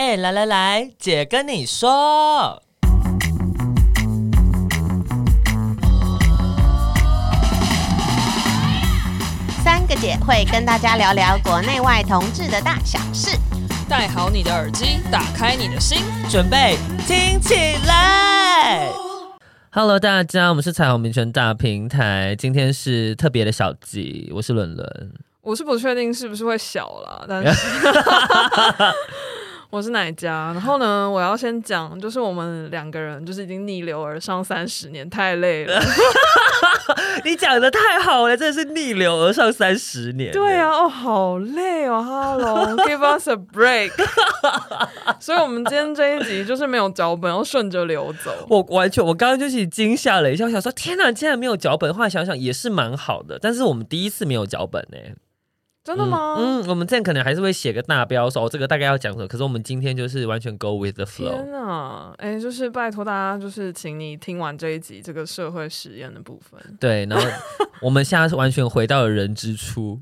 哎，来来来，姐跟你说，三个姐会跟大家聊聊国内外同志的大小事。戴好你的耳机，打开你的心，准备听起来。Hello，大家，我们是彩虹民权大平台，今天是特别的小集，我是伦伦，我是不确定是不是会小了，但是。我是哪家？然后呢，我要先讲，就是我们两个人就是已经逆流而上三十年，太累了。你讲的太好了，真的是逆流而上三十年。对啊，哦，好累哦，Hello，Give us a break。所以，我们今天这一集就是没有脚本，要顺着流走。我完全，我刚刚就是惊吓了一下，我想说，天哪，竟然没有脚本。后来想想也是蛮好的，但是我们第一次没有脚本呢。真的吗？嗯，嗯，我们这样可能还是会写个大标，说这个大概要讲什么。可是我们今天就是完全 go with the flow。天哪，哎、欸，就是拜托大家，就是请你听完这一集这个社会实验的部分。对，然后 我们现在是完全回到了人之初，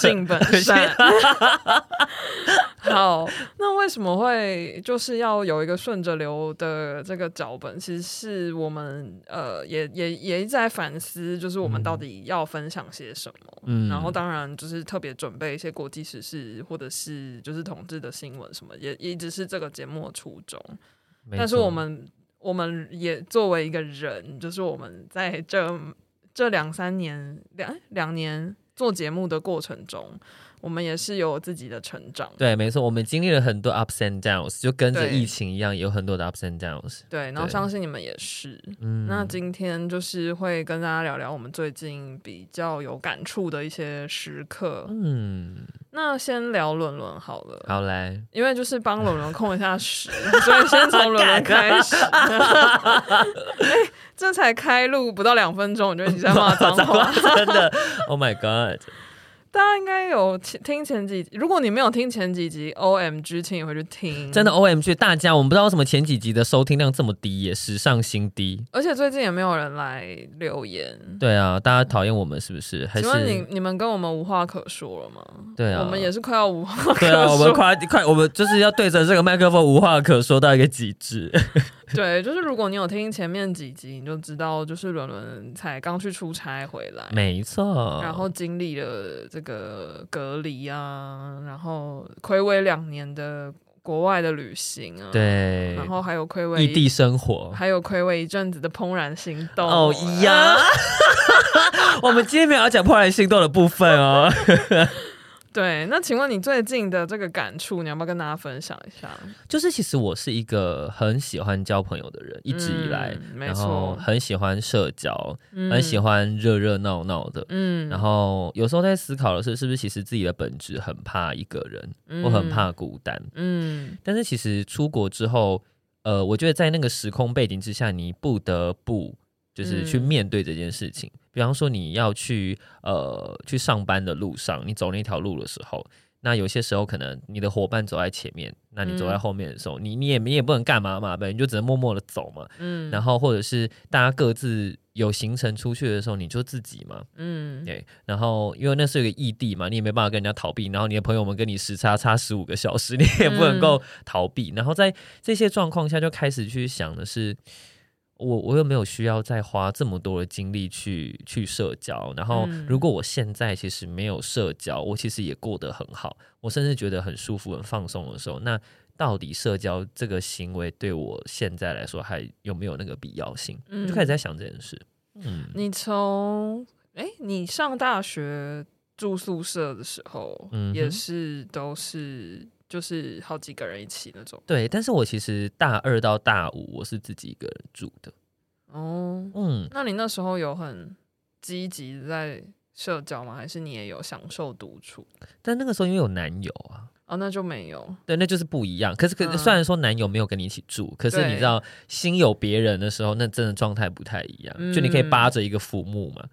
性本善。好，那为什么会就是要有一个顺着流的这个脚本？其实是我们呃也也也一直在反思，就是我们到底要分享些什么。嗯，然后当然就是特别准备一些国际时事，或者是就是统治的新闻什么，也一直是这个节目的初衷。但是我们我们也作为一个人，就是我们在这这两三年两两年做节目的过程中。我们也是有自己的成长，对，没错，我们经历了很多 ups and downs，就跟着疫情一样，有很多的 ups and downs。对，然后相信你们也是。嗯，那今天就是会跟大家聊聊我们最近比较有感触的一些时刻。嗯，那先聊伦伦好了。好来，因为就是帮伦伦控一下时，所以先从伦伦开始。哎，这才开录不到两分钟，我觉得你在骂脏话，真的。Oh my god！大家应该有听前几集，如果你没有听前几集，OMG，请你回去听。真的 OMG，大家我们不知道为什么前几集的收听量这么低，也史上新低。而且最近也没有人来留言。对啊，大家讨厌我们是不是？还是请问你你们跟我们无话可说了吗？对啊，我们也是快要无话可说。对啊，我们快快，我们就是要对着这个麦克风无话可说到一个极致。对，就是如果你有听前面几集，你就知道，就是伦伦才刚去出差回来，没错，然后经历了这个隔离啊，然后暌违两年的国外的旅行啊，对，然后还有睽违异地生活，还有睽违一阵子的怦然心动哦呀 我们今天没有要讲怦然心动的部分哦。对，那请问你最近的这个感触，你要不要跟大家分享一下？就是其实我是一个很喜欢交朋友的人，一直以来，嗯、没错，然后很喜欢社交，嗯、很喜欢热热闹闹的，嗯，然后有时候在思考的是，是不是其实自己的本质很怕一个人，我、嗯、很怕孤单，嗯，但是其实出国之后，呃，我觉得在那个时空背景之下，你不得不。就是去面对这件事情，嗯、比方说你要去呃去上班的路上，你走那条路的时候，那有些时候可能你的伙伴走在前面，那你走在后面的时候，嗯、你你也你也不能干嘛嘛，对，你就只能默默的走嘛，嗯，然后或者是大家各自有行程出去的时候，你就自己嘛，嗯，对，然后因为那是一个异地嘛，你也没办法跟人家逃避，然后你的朋友们跟你时差差十五个小时，你也不能够逃避，嗯、然后在这些状况下就开始去想的是。我我又没有需要再花这么多的精力去去社交，然后如果我现在其实没有社交，我其实也过得很好，我甚至觉得很舒服、很放松的时候，那到底社交这个行为对我现在来说还有没有那个必要性？嗯，就开始在想这件事。嗯，你从哎，你上大学住宿舍的时候，嗯，也是都是。就是好几个人一起那种。对，但是我其实大二到大五我是自己一个人住的。哦，嗯，那你那时候有很积极在社交吗？还是你也有享受独处？但那个时候因为有男友啊，哦，那就没有。对，那就是不一样。可是，可是虽然说男友没有跟你一起住，嗯、可是你知道心有别人的时候，那真的状态不太一样。嗯、就你可以扒着一个浮木嘛。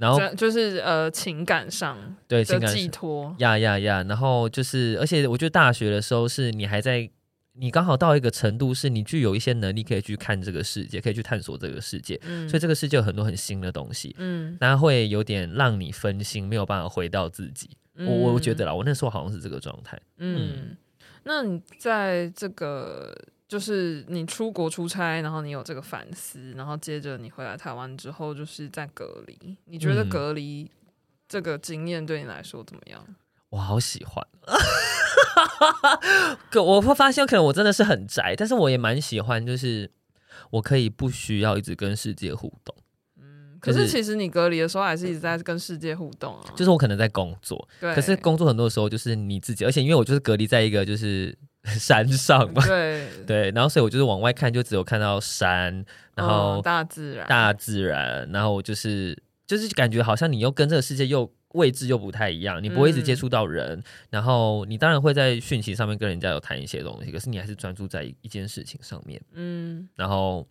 然后就是呃情感上对情感寄托呀呀呀，然后就是而且我觉得大学的时候是你还在你刚好到一个程度，是你具有一些能力可以去看这个世界，可以去探索这个世界，嗯、所以这个世界有很多很新的东西，嗯，那会有点让你分心，没有办法回到自己。嗯、我我觉得啦，我那时候好像是这个状态，嗯。嗯那你在这个就是你出国出差，然后你有这个反思，然后接着你回来台湾之后，就是在隔离。你觉得隔离这个经验对你来说怎么样？嗯、我好喜欢。可我会发现，可能我真的是很宅，但是我也蛮喜欢，就是我可以不需要一直跟世界互动。可是其实你隔离的时候还是一直在跟世界互动啊。就是我可能在工作，对。可是工作很多时候就是你自己，而且因为我就是隔离在一个就是 山上嘛，对 对。然后所以我就是往外看，就只有看到山，然后大自然，大自然。然后就是就是感觉好像你又跟这个世界又位置又不太一样，你不会一直接触到人。嗯、然后你当然会在讯息上面跟人家有谈一些东西，可是你还是专注在一件事情上面。嗯，然后。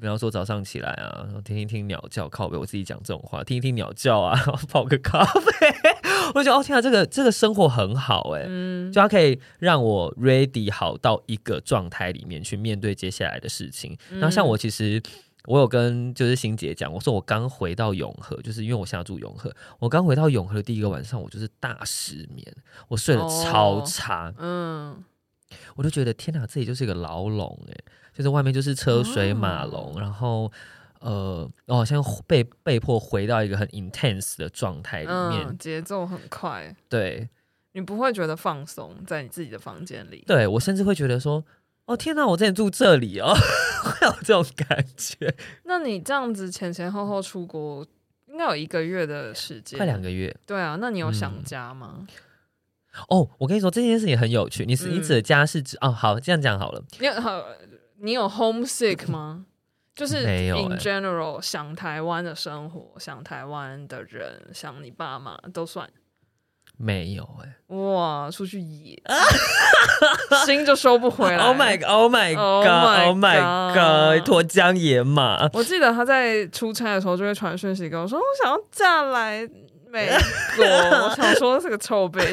比方说早上起来啊，听一听鸟叫，靠背，我自己讲这种话，听一听鸟叫啊，泡个咖啡，我就觉得哦天啊，这个这个生活很好哎，嗯，就它可以让我 ready 好到一个状态里面去面对接下来的事情。嗯、然后像我其实我有跟就是欣姐讲，我说我刚回到永和，就是因为我现在住永和，我刚回到永和的第一个晚上，我就是大失眠，我睡得超差，哦、嗯，我就觉得天哪，这里就是一个牢笼哎。就是外面就是车水马龙，哦、然后呃，我好像被被迫回到一个很 intense 的状态里面，节、嗯、奏很快。对，你不会觉得放松在你自己的房间里？对，我甚至会觉得说，哦天哪，我之前住这里哦，会有这种感觉。那你这样子前前后后出国，应该有一个月的时间，快两个月。对啊，那你有想家吗？嗯哦，我跟你说这件事情很有趣。你是你指的家是指、嗯、哦，好，这样讲好了。你好。你有 homesick 吗？就是 in general 想台湾的生活，想台湾的人，想你爸妈都算。没有哎、欸，哇，出去野，心就收不回来。Oh my god！Oh my god！Oh my god！脱缰野马。我记得他在出差的时候就会传讯息跟我说：“我想要嫁来。”美国，我想说是个臭贝。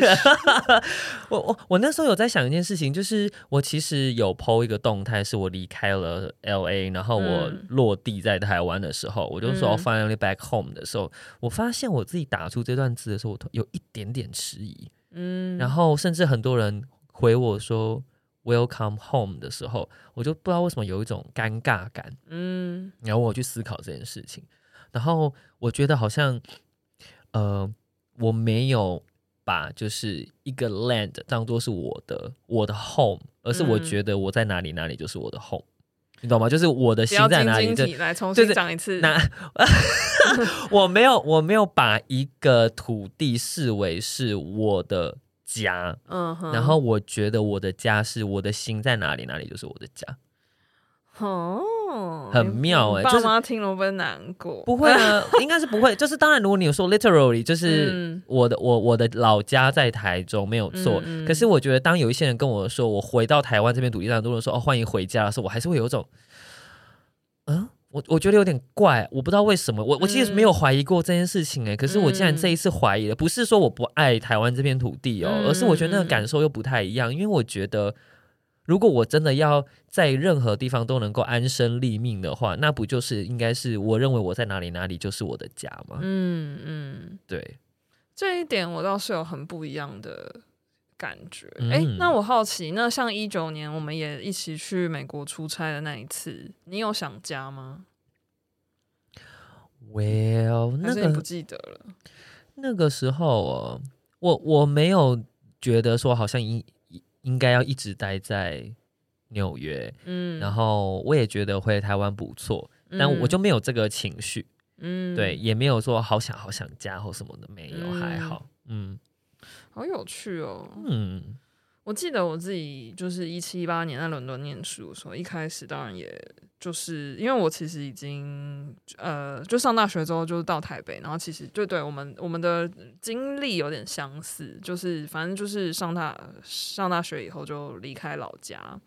我我我那时候有在想一件事情，就是我其实有 po 一个动态，是我离开了 LA，然后我落地在台湾的时候，嗯、我就说 finally back home 的时候，我发现我自己打出这段字的时候，我有一点点迟疑。嗯，然后甚至很多人回我说 welcome home 的时候，我就不知道为什么有一种尴尬感。嗯，然后我去思考这件事情，然后我觉得好像。呃，我没有把就是一个 land 当做是我的我的 home，而是我觉得我在哪里哪里就是我的 home，嗯、你懂吗？就是我的心在哪里，就来重新讲一次。那 我没有我没有把一个土地视为是我的家，嗯哼，然后我觉得我的家是我的心在哪里哪里就是我的家。哦，很妙哎、欸！爸妈听了会不会难过？不会啊，应该是不会。就是当然，如果你有说 literally，就是我的、嗯、我我的老家在台中没有错。嗯嗯、可是我觉得，当有一些人跟我说我回到台湾这片土地上，很多人说哦欢迎回家的时候，我还是会有一种，嗯，我我觉得有点怪，我不知道为什么。我我其实没有怀疑过这件事情哎、欸，可是我竟然这一次怀疑了，不是说我不爱台湾这片土地哦，而是我觉得那个感受又不太一样，因为我觉得。如果我真的要在任何地方都能够安身立命的话，那不就是应该是我认为我在哪里哪里就是我的家吗？嗯嗯，对，这一点我倒是有很不一样的感觉。哎、嗯，那我好奇，那像一九年我们也一起去美国出差的那一次，你有想家吗？Well，那个不记得了。那个时候哦，我我没有觉得说好像一。应该要一直待在纽约，嗯，然后我也觉得回台湾不错，嗯、但我就没有这个情绪，嗯，对，也没有说好想好想家或什么的，没有，嗯、还好，嗯，好有趣哦，嗯，我记得我自己就是一七一八年在伦敦念书的时候，一开始当然也。就是因为我其实已经呃，就上大学之后就到台北，然后其实就对我们我们的经历有点相似，就是反正就是上大上大学以后就离开老家，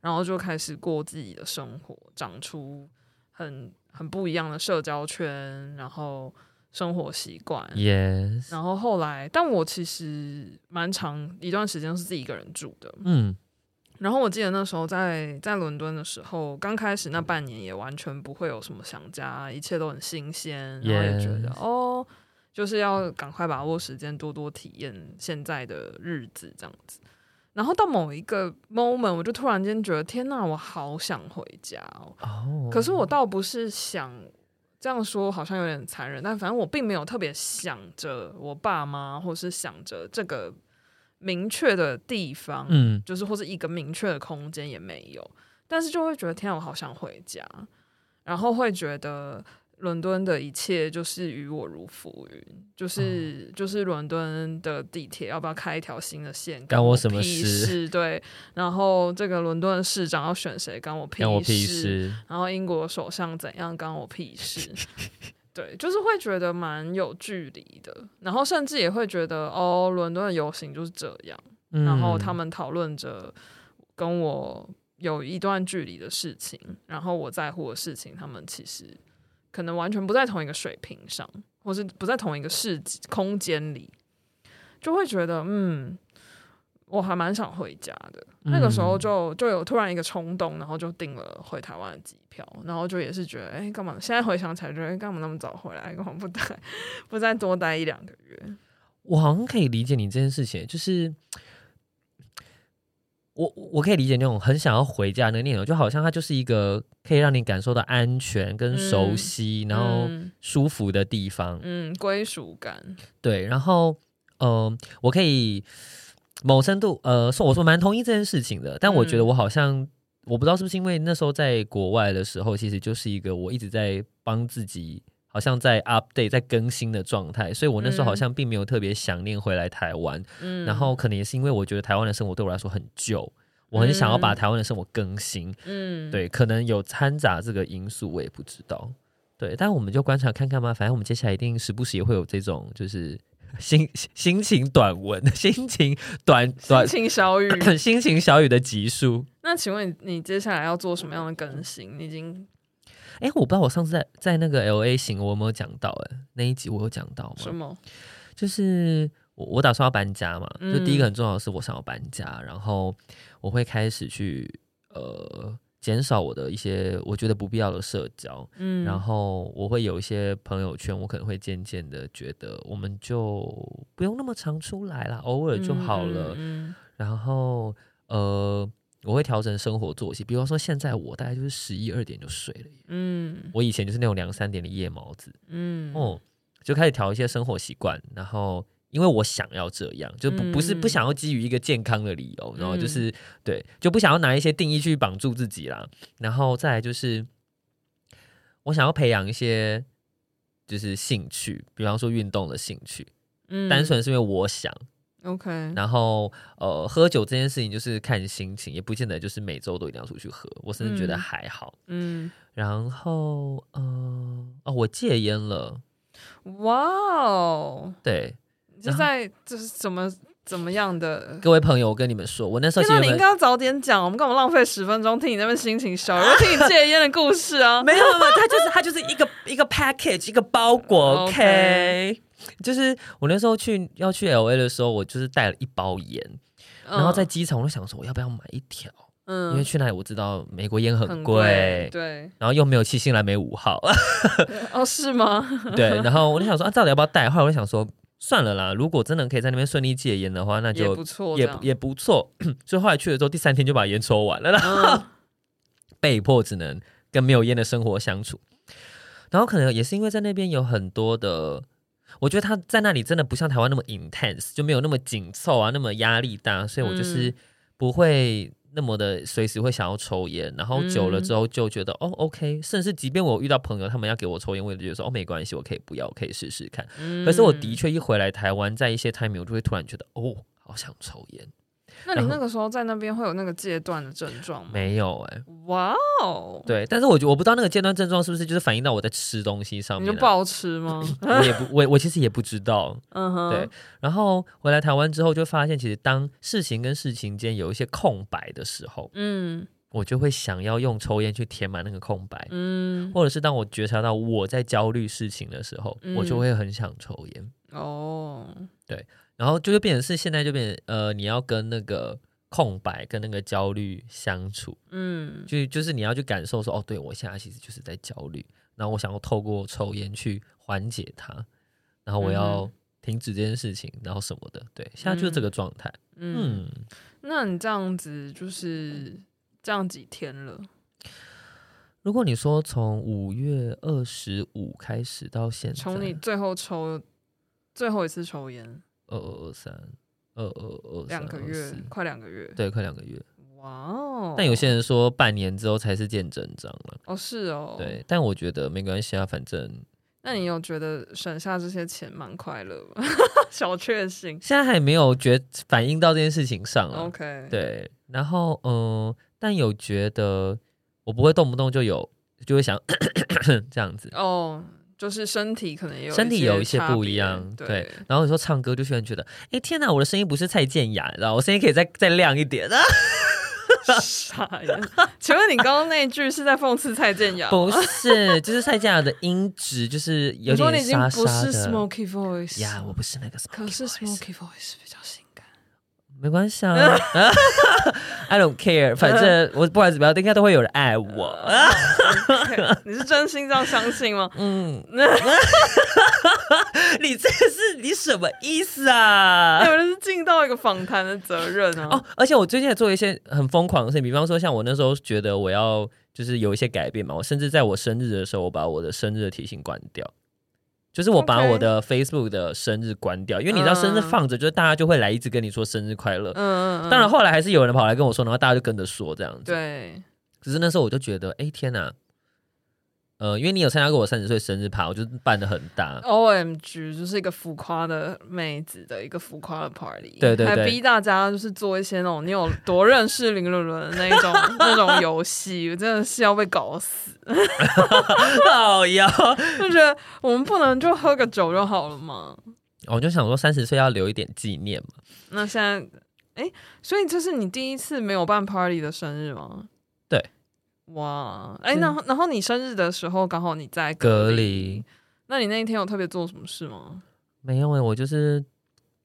然后就开始过自己的生活，长出很很不一样的社交圈，然后生活习惯，Yes，然后后来，但我其实蛮长一段时间是自己一个人住的，嗯。然后我记得那时候在在伦敦的时候，刚开始那半年也完全不会有什么想家，一切都很新鲜，然后也觉得.哦，就是要赶快把握时间，多多体验现在的日子这样子。然后到某一个 moment，我就突然间觉得，天哪，我好想回家哦。Oh. 可是我倒不是想这样说，好像有点残忍，但反正我并没有特别想着我爸妈，或是想着这个明确的地方，嗯，就是或者一个明确的空间也没有。但是就会觉得，天啊，我好想回家，然后会觉得。伦敦的一切就是与我如浮云，就是、嗯、就是伦敦的地铁要不要开一条新的线，干我什么事？对，然后这个伦敦市长要选谁，干我屁事？我屁事。然后英国首相怎样，干我屁事？对，就是会觉得蛮有距离的，然后甚至也会觉得哦，伦敦的游行就是这样，嗯、然后他们讨论着跟我有一段距离的事情，然后我在乎的事情，他们其实。可能完全不在同一个水平上，或是不在同一个世界空间里，就会觉得，嗯，我还蛮想回家的。嗯、那个时候就就有突然一个冲动，然后就订了回台湾的机票，然后就也是觉得，哎、欸，干嘛？现在回想起来，觉得干嘛那么早回来？干嘛不待？不再多待一两个月？我好像可以理解你这件事情，就是。我我可以理解那种很想要回家的念头，就好像它就是一个可以让你感受到安全跟熟悉，嗯、然后舒服的地方，嗯，归属感。对，然后，嗯、呃，我可以某程度，呃，说我说蛮同意这件事情的，但我觉得我好像、嗯、我不知道是不是因为那时候在国外的时候，其实就是一个我一直在帮自己。好像在 update 在更新的状态，所以我那时候好像并没有特别想念回来台湾。嗯，然后可能也是因为我觉得台湾的生活对我来说很旧，我很想要把台湾的生活更新。嗯，对，可能有掺杂这个因素，我也不知道。对，但我们就观察看看嘛，反正我们接下来一定时不时也会有这种就是 心心情短文、心情短短心情小雨、心情小雨的集数。那请问你接下来要做什么样的更新？你已经。哎，我不知道我上次在在那个 LA 行我有没有讲到？哎，那一集我有讲到吗？什么？就是我我打算要搬家嘛，嗯、就第一个很重要的是我想要搬家，然后我会开始去呃减少我的一些我觉得不必要的社交，嗯，然后我会有一些朋友圈，我可能会渐渐的觉得我们就不用那么常出来了，偶尔就好了，嗯，嗯然后呃。我会调整生活作息，比方说现在我大概就是十一二点就睡了。嗯，我以前就是那种两三点的夜猫子。嗯，哦，就开始调一些生活习惯，然后因为我想要这样，就不不是不想要基于一个健康的理由，然后就是对，就不想要拿一些定义去绑住自己啦。然后再来就是我想要培养一些就是兴趣，比方说运动的兴趣，嗯，单纯是因为我想。OK，然后呃，喝酒这件事情就是看心情，也不见得就是每周都一定要出去喝。我甚至觉得还好。嗯，然后呃，哦，我戒烟了。哇哦，对，就在这是怎么怎么样的？各位朋友，我跟你们说，我那时候其实你应该要早点讲，我们干嘛浪费十分钟听你那边心情小，我听你戒烟的故事啊？没有没有，它就是它就是一个一个 package 一个包裹。OK。就是我那时候去要去 LA 的时候，我就是带了一包烟，嗯、然后在机场我就想说我要不要买一条，嗯，因为去那里我知道美国烟很贵，对，然后又没有七星蓝莓五号，哦，是吗？对，然后我就想说啊，到底要不要带？后来我就想说算了啦，如果真的可以在那边顺利戒烟的话，那就也不错，也也不错。所以后来去了之后，第三天就把烟抽完了，然后、嗯、被迫只能跟没有烟的生活相处。然后可能也是因为在那边有很多的。我觉得他在那里真的不像台湾那么 intense，就没有那么紧凑啊，那么压力大，所以我就是不会那么的随时会想要抽烟，然后久了之后就觉得、嗯、哦，OK，甚至即便我遇到朋友他们要给我抽烟，我也觉得说哦，没关系，我可以不要，我可以试试看。嗯、可是我的确一回来台湾，在一些 time 我就会突然觉得哦，好想抽烟。那你那个时候在那边会有那个戒断的症状吗？没有哎、欸，哇哦对，但是我觉我不知道那个戒断症状是不是就是反映到我在吃东西上面、啊，你就不好吃吗？我也不，我我其实也不知道，嗯哼，对。然后回来台湾之后，就发现其实当事情跟事情间有一些空白的时候，嗯，我就会想要用抽烟去填满那个空白，嗯，或者是当我觉察到我在焦虑事情的时候，嗯、我就会很想抽烟。哦，对。然后就会变成是现在就变成呃，你要跟那个空白跟那个焦虑相处，嗯，就就是你要去感受说，哦，对我现在其实就是在焦虑，然后我想要透过抽烟去缓解它，然后我要停止这件事情，然后什么的，对，现在就是这个状态，嗯。嗯。那你这样子就是这样几天了？如果你说从五月二十五开始到现在，从你最后抽最后一次抽烟，二二二三，二二二两个月，快两个月，对，快两个月。哇哦！但有些人说半年之后才是见真章了。哦，是哦。对，但我觉得没关系啊，反正。那你有觉得省下这些钱蛮快乐吗？小确幸。现在还没有觉反映到这件事情上了。OK。对，然后嗯、呃，但有觉得。我不会动不动就有，就会想 这样子。哦，就是身体可能也有身体有一些不一样，对。对，然后有时候唱歌就突然觉得，哎、欸、天哪，我的声音不是蔡健雅，然后我声音可以再再亮一点啊。傻呀！请问你刚刚那一句是在讽刺蔡健雅？不是，就是蔡健雅的音质就是有点沙沙的。不是 smoky voice 呀，我不是那个 smoky voice。可是 smoky voice 比较新。没关系啊，I don't care，反正我不管怎么样，应该都会有人爱我。你是真心这样相信吗？嗯，你这是你什么意思啊？有人是尽到一个访谈的责任啊。哦，而且我最近也做一些很疯狂的事情，比方说像我那时候觉得我要就是有一些改变嘛，我甚至在我生日的时候，我把我的生日的提醒关掉。就是我把我的 Facebook 的生日关掉.因为你知道生日放着，就是大家就会来一直跟你说生日快乐。嗯嗯。当然后来还是有人跑来跟我说，然后大家就跟着说这样子。对。可是那时候我就觉得，哎、欸、天哪！呃，因为你有参加过我三十岁生日趴，我就办的很大。OMG，就是一个浮夸的妹子的一个浮夸的 party，对对对，还逼大家就是做一些那种你有多认识林伦伦的那种 那种游戏，我真的是要被搞死。好呀，就觉得我们不能就喝个酒就好了嘛？我就想说三十岁要留一点纪念嘛。那现在，哎、欸，所以这是你第一次没有办 party 的生日吗？对。哇，哎、欸，那然后你生日的时候刚好你在隔离，那你那一天有特别做什么事吗？没有哎，我就是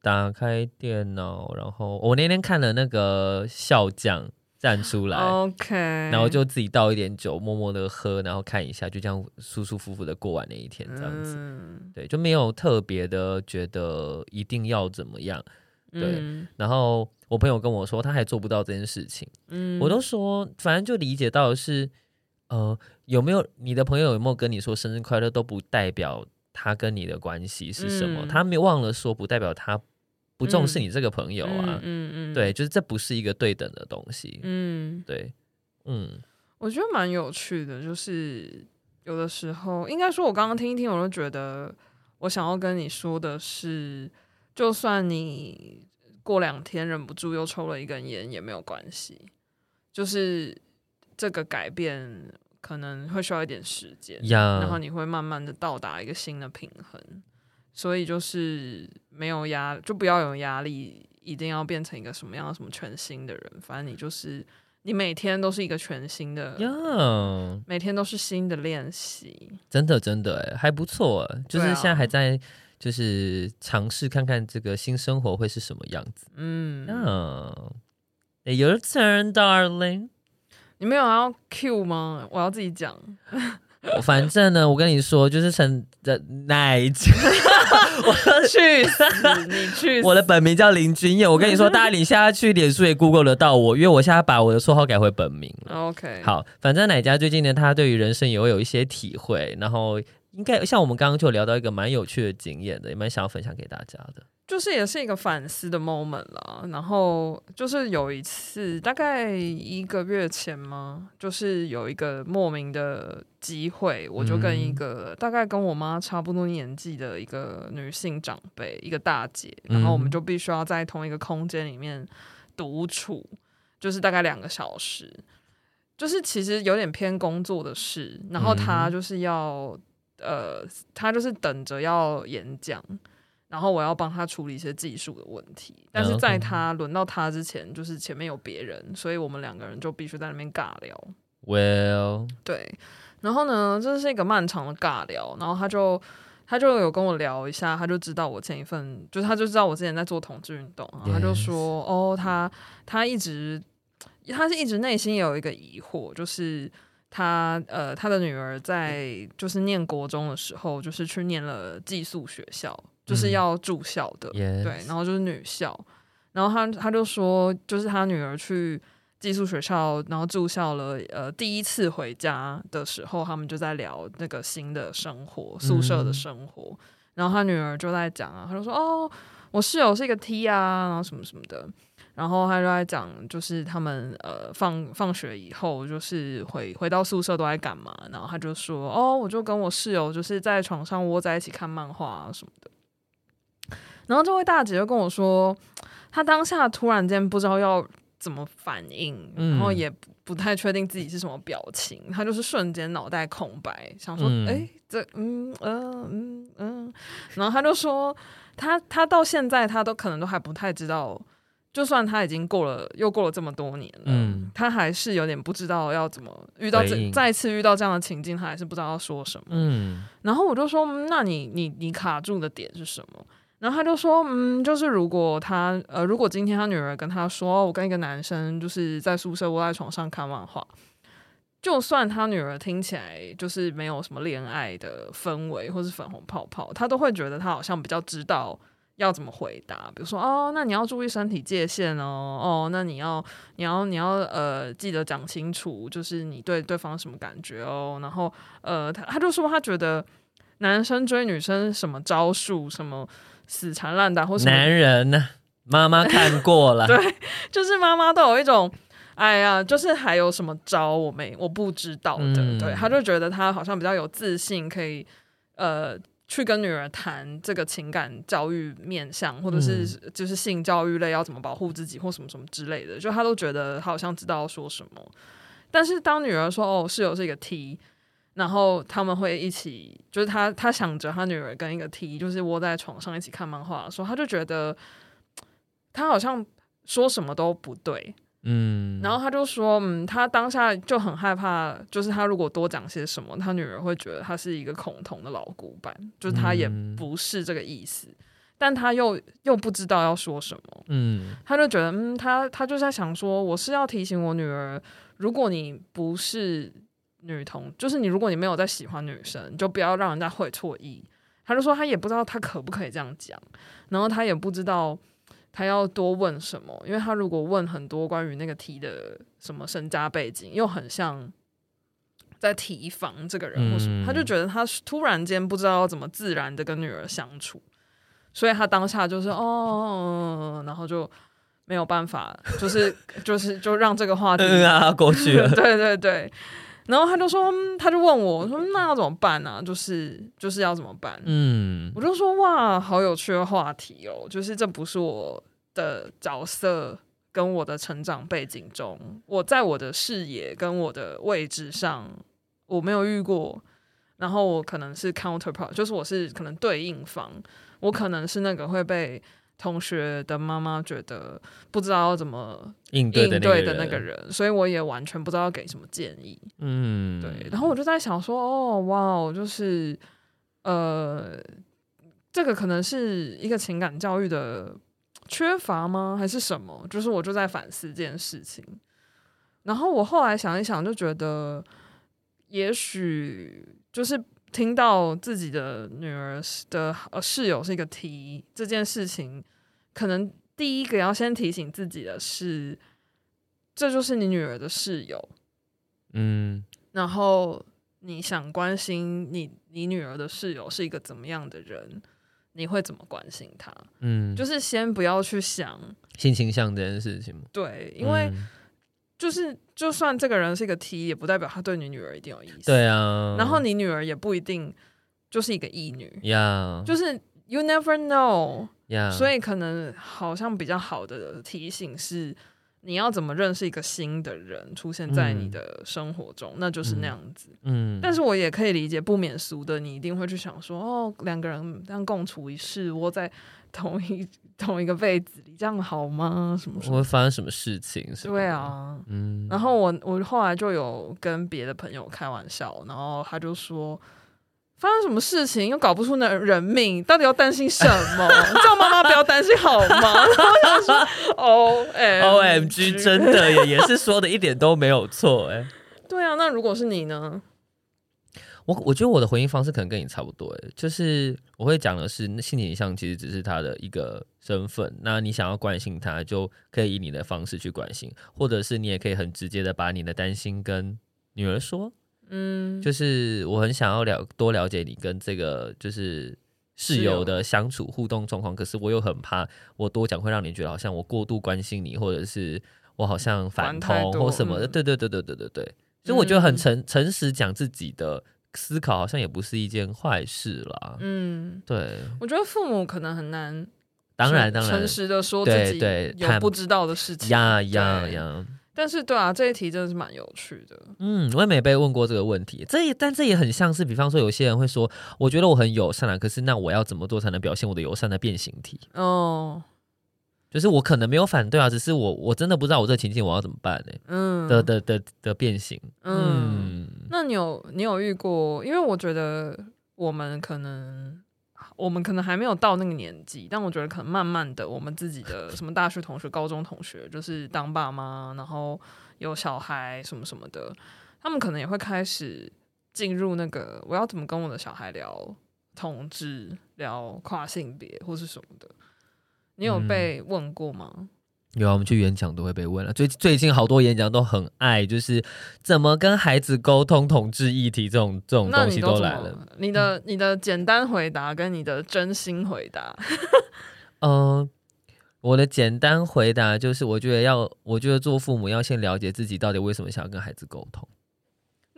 打开电脑，然后我那天看了那个笑匠站出来，OK，然后就自己倒一点酒，默默的喝，然后看一下，就这样舒舒服服的过完那一天，这样子，嗯、对，就没有特别的觉得一定要怎么样，对，嗯、然后。我朋友跟我说，他还做不到这件事情。嗯，我都说，反正就理解到是，呃，有没有你的朋友有没有跟你说生日快乐，都不代表他跟你的关系是什么。嗯、他没忘了说，不代表他不重视你这个朋友啊。嗯嗯，嗯嗯对，就是这不是一个对等的东西。嗯，对，嗯，我觉得蛮有趣的，就是有的时候，应该说，我刚刚听一听，我都觉得，我想要跟你说的是，就算你。过两天忍不住又抽了一根烟也没有关系，就是这个改变可能会需要一点时间.然后你会慢慢的到达一个新的平衡，所以就是没有压，就不要有压力，一定要变成一个什么样什么全新的人，反正你就是你每天都是一个全新的.每天都是新的练习，真的真的哎，还不错，就是现在还在。就是尝试看看这个新生活会是什么样子。嗯，Your turn, darling。你没有要 cue 吗？我要自己讲。反正呢，我跟你说，就是陈 的奶家，我去死，你去死！我的本名叫林君燕。我跟你说，大家你现在去脸书也 Google 得到我，因为我现在把我的绰号改回本名了。OK，好，反正奶家最近呢，他对于人生也会有一些体会，然后。应该像我们刚刚就聊到一个蛮有趣的经验的，也蛮想要分享给大家的。就是也是一个反思的 moment 啦。然后就是有一次，大概一个月前嘛，就是有一个莫名的机会，我就跟一个大概跟我妈差不多年纪的一个女性长辈，一个大姐，然后我们就必须要在同一个空间里面独处，就是大概两个小时。就是其实有点偏工作的事，然后她就是要。呃，他就是等着要演讲，然后我要帮他处理一些技术的问题。但是在他轮到他之前，就是前面有别人，所以我们两个人就必须在那边尬聊。Well，对，然后呢，这是一个漫长的尬聊。然后他就他就有跟我聊一下，他就知道我前一份，就是他就知道我之前在做同志运动。他就说哦，他他一直他是一直内心也有一个疑惑，就是。他呃，他的女儿在就是念国中的时候，就是去念了寄宿学校，就是要住校的，嗯、对，然后就是女校。然后他他就说，就是他女儿去寄宿学校，然后住校了。呃，第一次回家的时候，他们就在聊那个新的生活，宿舍的生活。嗯、然后他女儿就在讲啊，他就说：“哦，我室友是一个 T 啊，然后什么什么的。”然后他就在讲，就是他们呃放放学以后，就是回回到宿舍都在干嘛。然后他就说：“哦，我就跟我室友就是在床上窝在一起看漫画啊什么的。”然后这位大姐就跟我说。她当下突然间不知道要怎么反应，嗯、然后也不太确定自己是什么表情，她就是瞬间脑袋空白，想说：“哎、嗯，这嗯嗯嗯嗯。”然后她就说：“她她到现在她都可能都还不太知道，就算他已经过了又过了这么多年了，嗯、他还是有点不知道要怎么遇到这再次遇到这样的情境，他还是不知道要说什么。嗯”然后我就说：“那你你你卡住的点是什么？”然后他就说，嗯，就是如果他，呃，如果今天他女儿跟他说，我跟一个男生就是在宿舍窝在床上看漫画，就算他女儿听起来就是没有什么恋爱的氛围或是粉红泡泡，他都会觉得他好像比较知道要怎么回答。比如说，哦，那你要注意身体界限哦，哦，那你要，你要，你要，呃，记得讲清楚，就是你对对方什么感觉哦。然后，呃，他他就说他觉得男生追女生什么招数什么。死缠烂打或什么男人呢？妈妈看过了，对，就是妈妈都有一种，哎呀，就是还有什么招我没我不知道的，嗯、对，他就觉得他好像比较有自信，可以呃去跟女儿谈这个情感教育面向，或者是就是性教育类要怎么保护自己或什么什么之类的，就他都觉得他好像知道要说什么，但是当女儿说哦室友是一个 T。然后他们会一起，就是他他想着他女儿跟一个 T，就是窝在床上一起看漫画的时候，他就觉得他好像说什么都不对，嗯，然后他就说，嗯，他当下就很害怕，就是他如果多讲些什么，他女儿会觉得他是一个恐同的老古板，就是他也不是这个意思，嗯，但他又又不知道要说什么，嗯，他就觉得，嗯，他他就在想说，我是要提醒我女儿，如果你不是。女同就是你，如果你没有在喜欢女生，就不要让人家会错意。他就说他也不知道他可不可以这样讲，然后他也不知道他要多问什么，因为他如果问很多关于那个题的什么身家背景，又很像在提防这个人或什么，嗯、他就觉得他突然间不知道要怎么自然的跟女儿相处，所以他当下就是哦，然后就没有办法，就是 就是就让这个话题、嗯啊、过去了。对 对对。然后他就说，他就问我 说：“那要怎么办呢、啊？就是就是要怎么办？”嗯，我就说：“哇，好有趣的话题哦！就是这不是我的角色跟我的成长背景中，我在我的视野跟我的位置上，我没有遇过。然后我可能是 counterpart，就是我是可能对应方，我可能是那个会被。”同学的妈妈觉得不知道要怎么应对的那个人，所以我也完全不知道给什么建议。嗯，对。然后我就在想说，哦，哇，就是呃，这个可能是一个情感教育的缺乏吗？还是什么？就是我就在反思这件事情。然后我后来想一想，就觉得也许就是。听到自己的女儿的呃室友是一个 T 这件事情，可能第一个要先提醒自己的是，这就是你女儿的室友，嗯，然后你想关心你你女儿的室友是一个怎么样的人，你会怎么关心她？嗯，就是先不要去想性倾向这件事情，对，因为。嗯就是，就算这个人是一个 T，也不代表他对你女儿一定有意思。对啊，然后你女儿也不一定就是一个异女。呀，就是 you never know。呀，所以可能好像比较好的提醒是，你要怎么认识一个新的人出现在你的生活中，嗯、那就是那样子。嗯，但是我也可以理解，不免俗的，你一定会去想说，哦，两个人这样共处一室，窝在 同一。同一个被子里，这样好吗？什么？会发生什么事情？对啊，嗯。然后我我后来就有跟别的朋友开玩笑，然后他就说，发生什么事情又搞不出那人命，到底要担心什么？叫妈妈不要担心好吗？然后他说，O M O M G，真的也也是说的一点都没有错哎。对啊，那如果是你呢？我我觉得我的回应方式可能跟你差不多，诶，就是我会讲的是，性倾向其实只是他的一个身份。那你想要关心他，就可以以你的方式去关心，或者是你也可以很直接的把你的担心跟女儿说。嗯，就是我很想要了多了解你跟这个就是室友的相处互动状况，可是我又很怕我多讲会让你觉得好像我过度关心你，或者是我好像反通或什么的。对对对对对对对，所以我觉得很诚诚实讲自己的思考，好像也不是一件坏事啦。嗯，对，我觉得父母可能很难，当然当然诚实的说自己有不知道的事情呀呀呀。但是，对啊，这一题真的是蛮有趣的。嗯，我也没被问过这个问题。这也，但这也很像是，比方说，有些人会说，我觉得我很友善啊，可是那我要怎么做才能表现我的友善的变形体？哦，就是我可能没有反对啊，只是我我真的不知道我这情境我要怎么办呢？嗯，的的的的变形。嗯，嗯，那你有你有遇过？因为我觉得我们可能。我们可能还没有到那个年纪，但我觉得可能慢慢的，我们自己的 什么大学同学、高中同学，就是当爸妈，然后有小孩什么什么的，他们可能也会开始进入那个我要怎么跟我的小孩聊同志、聊跨性别或是什么的。你有被问过吗？嗯有啊，我们去演讲都会被问了。最最近好多演讲都很爱，就是怎么跟孩子沟通同志议题这种这种东西都来了。你，你的你的简单回答跟你的真心回答，嗯、呃，我的简单回答就是，我觉得要，我觉得做父母要先了解自己到底为什么想要跟孩子沟通。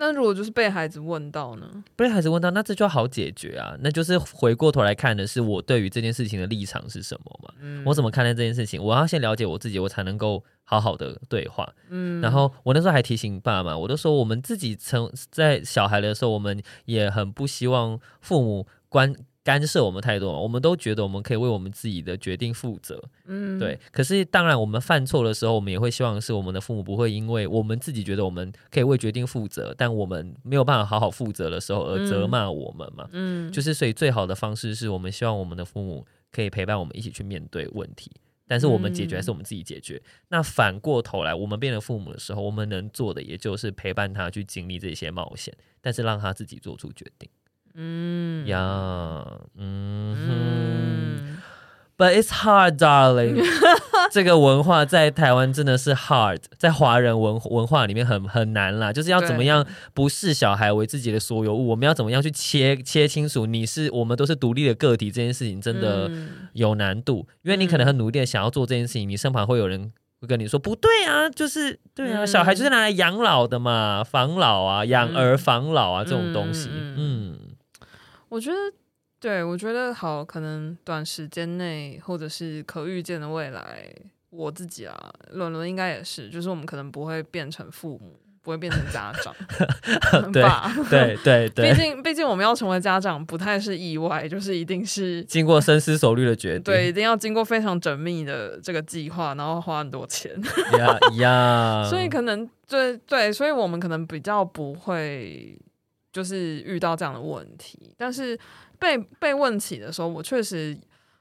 那如果就是被孩子问到呢？被孩子问到，那这就好解决啊。那就是回过头来看的是我对于这件事情的立场是什么嘛？嗯，我怎么看待这件事情？我要先了解我自己，我才能够好好的对话。嗯，然后我那时候还提醒爸妈，我都说我们自己曾在小孩的时候，我们也很不希望父母关。干涉我们太多，我们都觉得我们可以为我们自己的决定负责，嗯，对。可是当然，我们犯错的时候，我们也会希望是我们的父母不会因为我们自己觉得我们可以为决定负责，但我们没有办法好好负责的时候而责骂我们嘛，嗯，就是所以最好的方式是我们希望我们的父母可以陪伴我们一起去面对问题，但是我们解决还是我们自己解决。嗯，那反过头来，我们变成父母的时候，我们能做的也就是陪伴他去经历这些冒险，但是让他自己做出决定。嗯呀，嗯哼，But it's hard, darling。这个文化在台湾真的是 hard，在华人文文化里面很很难啦。就是要怎么样不视小孩为自己的所有物，我们要怎么样去切切清楚，你是我们都是独立的个体，这件事情真的有难度。因为你可能很努力的想要做这件事情，你身旁会有人会跟你说不对啊，就是对啊，小孩就是拿来养老的嘛，防老啊，养儿防老啊这种东西，嗯。我觉得，对，我觉得好，可能短时间内或者是可预见的未来，我自己啊，伦伦应该也是，就是我们可能不会变成父母，不会变成家长，对吧？对对对，毕竟毕竟我们要成为家长，不太是意外，就是一定是 经过深思熟虑的决定，对，一定要经过非常缜密的这个计划，然后花很多钱，呀呀，所以可能对对，所以我们可能比较不会。就是遇到这样的问题，但是被被问起的时候，我确实，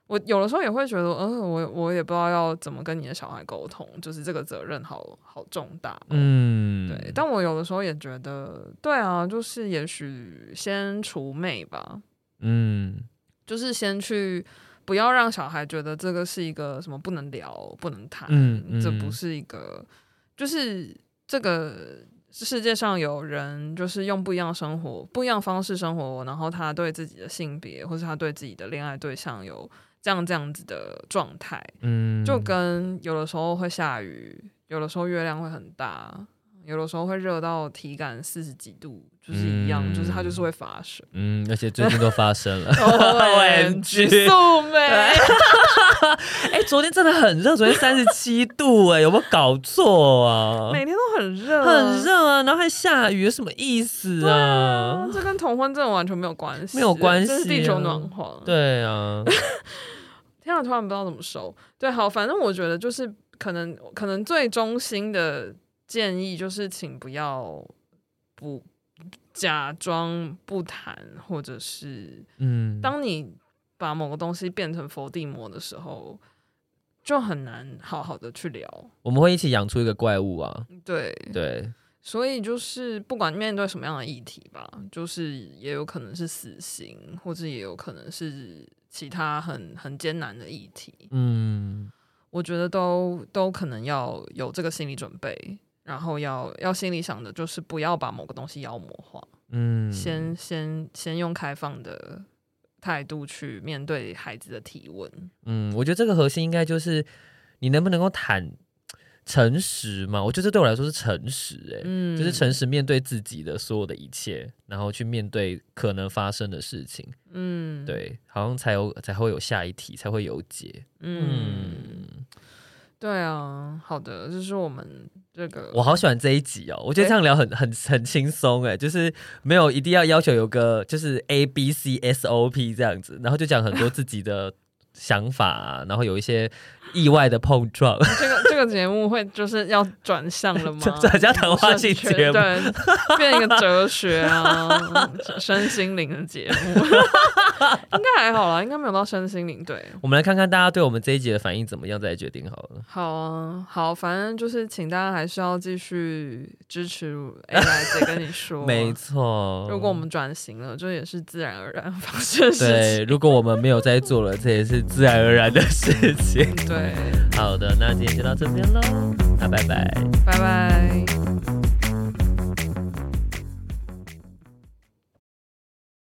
我有的时候也会觉得，嗯，我我也不知道要怎么跟你的小孩沟通，就是这个责任好好重大，嗯，对。但我有的时候也觉得，对啊，就是也许先除魅吧，嗯，就是先去不要让小孩觉得这个是一个什么不能聊、不能谈，嗯嗯，这不是一个，就是这个。世界上有人就是用不一样生活、不一样方式生活，然后他对自己的性别或是他对自己的恋爱对象有这样这样子的状态，嗯，就跟有的时候会下雨，有的时候月亮会很大，有的时候会热到体感四十几度，就是一样，嗯、就是它就是会发生，嗯，而且最近都发生了，OMG，素梅。哎、欸，昨天真的很热，昨天三十七度，哎，有没有搞错啊？每天都很热，很热啊，然后还下雨，什么意思啊？啊这跟同婚证完全没有关系，没有关系，这是地球暖化。对啊，天啊，突然不知道怎么收。对，好，反正我觉得就是可能，可能最中心的建议就是，请不要不假装不谈，或者是嗯，当你。把某个东西变成佛地魔的时候，就很难好好的去聊。我们会一起养出一个怪物啊！对对，所以就是不管面对什么样的议题吧，就是也有可能是死刑，或者也有可能是其他很很艰难的议题。嗯，我觉得都都可能要有这个心理准备，然后要要心里想的就是不要把某个东西妖魔化。嗯，先先先用开放的态度去面对孩子的提问。嗯，我觉得这个核心应该就是你能不能够坦。诚实嘛，我觉得这对我来说是诚实、欸，哎、嗯，就是诚实面对自己的所有的一切，然后去面对可能发生的事情，嗯，对，好像才有才会有下一题，才会有解，嗯，嗯对啊，好的，就是我们这个，我好喜欢这一集哦，我觉得这样聊很、欸、很很轻松，哎，就是没有一定要要求有个就是 A B C S O P 这样子，然后就讲很多自己的想法、啊，然后有一些。意外的碰撞，这个这个节目会就是要转向了吗？转向谈话性节目，对，变一个哲学啊，身心灵的节目，应该还好啦，应该没有到身心灵。对，我们来看看大家对我们这一集的反应怎么样，再决定好了。好啊，好，反正就是请大家还是要继续支持 A 来姐跟你说，没错。如果我们转型了，这也是自然而然发生的事情。对，如果我们没有在做了，这也是自然而然的事情。对。好的，那今天就到这边喽，那拜拜，拜拜。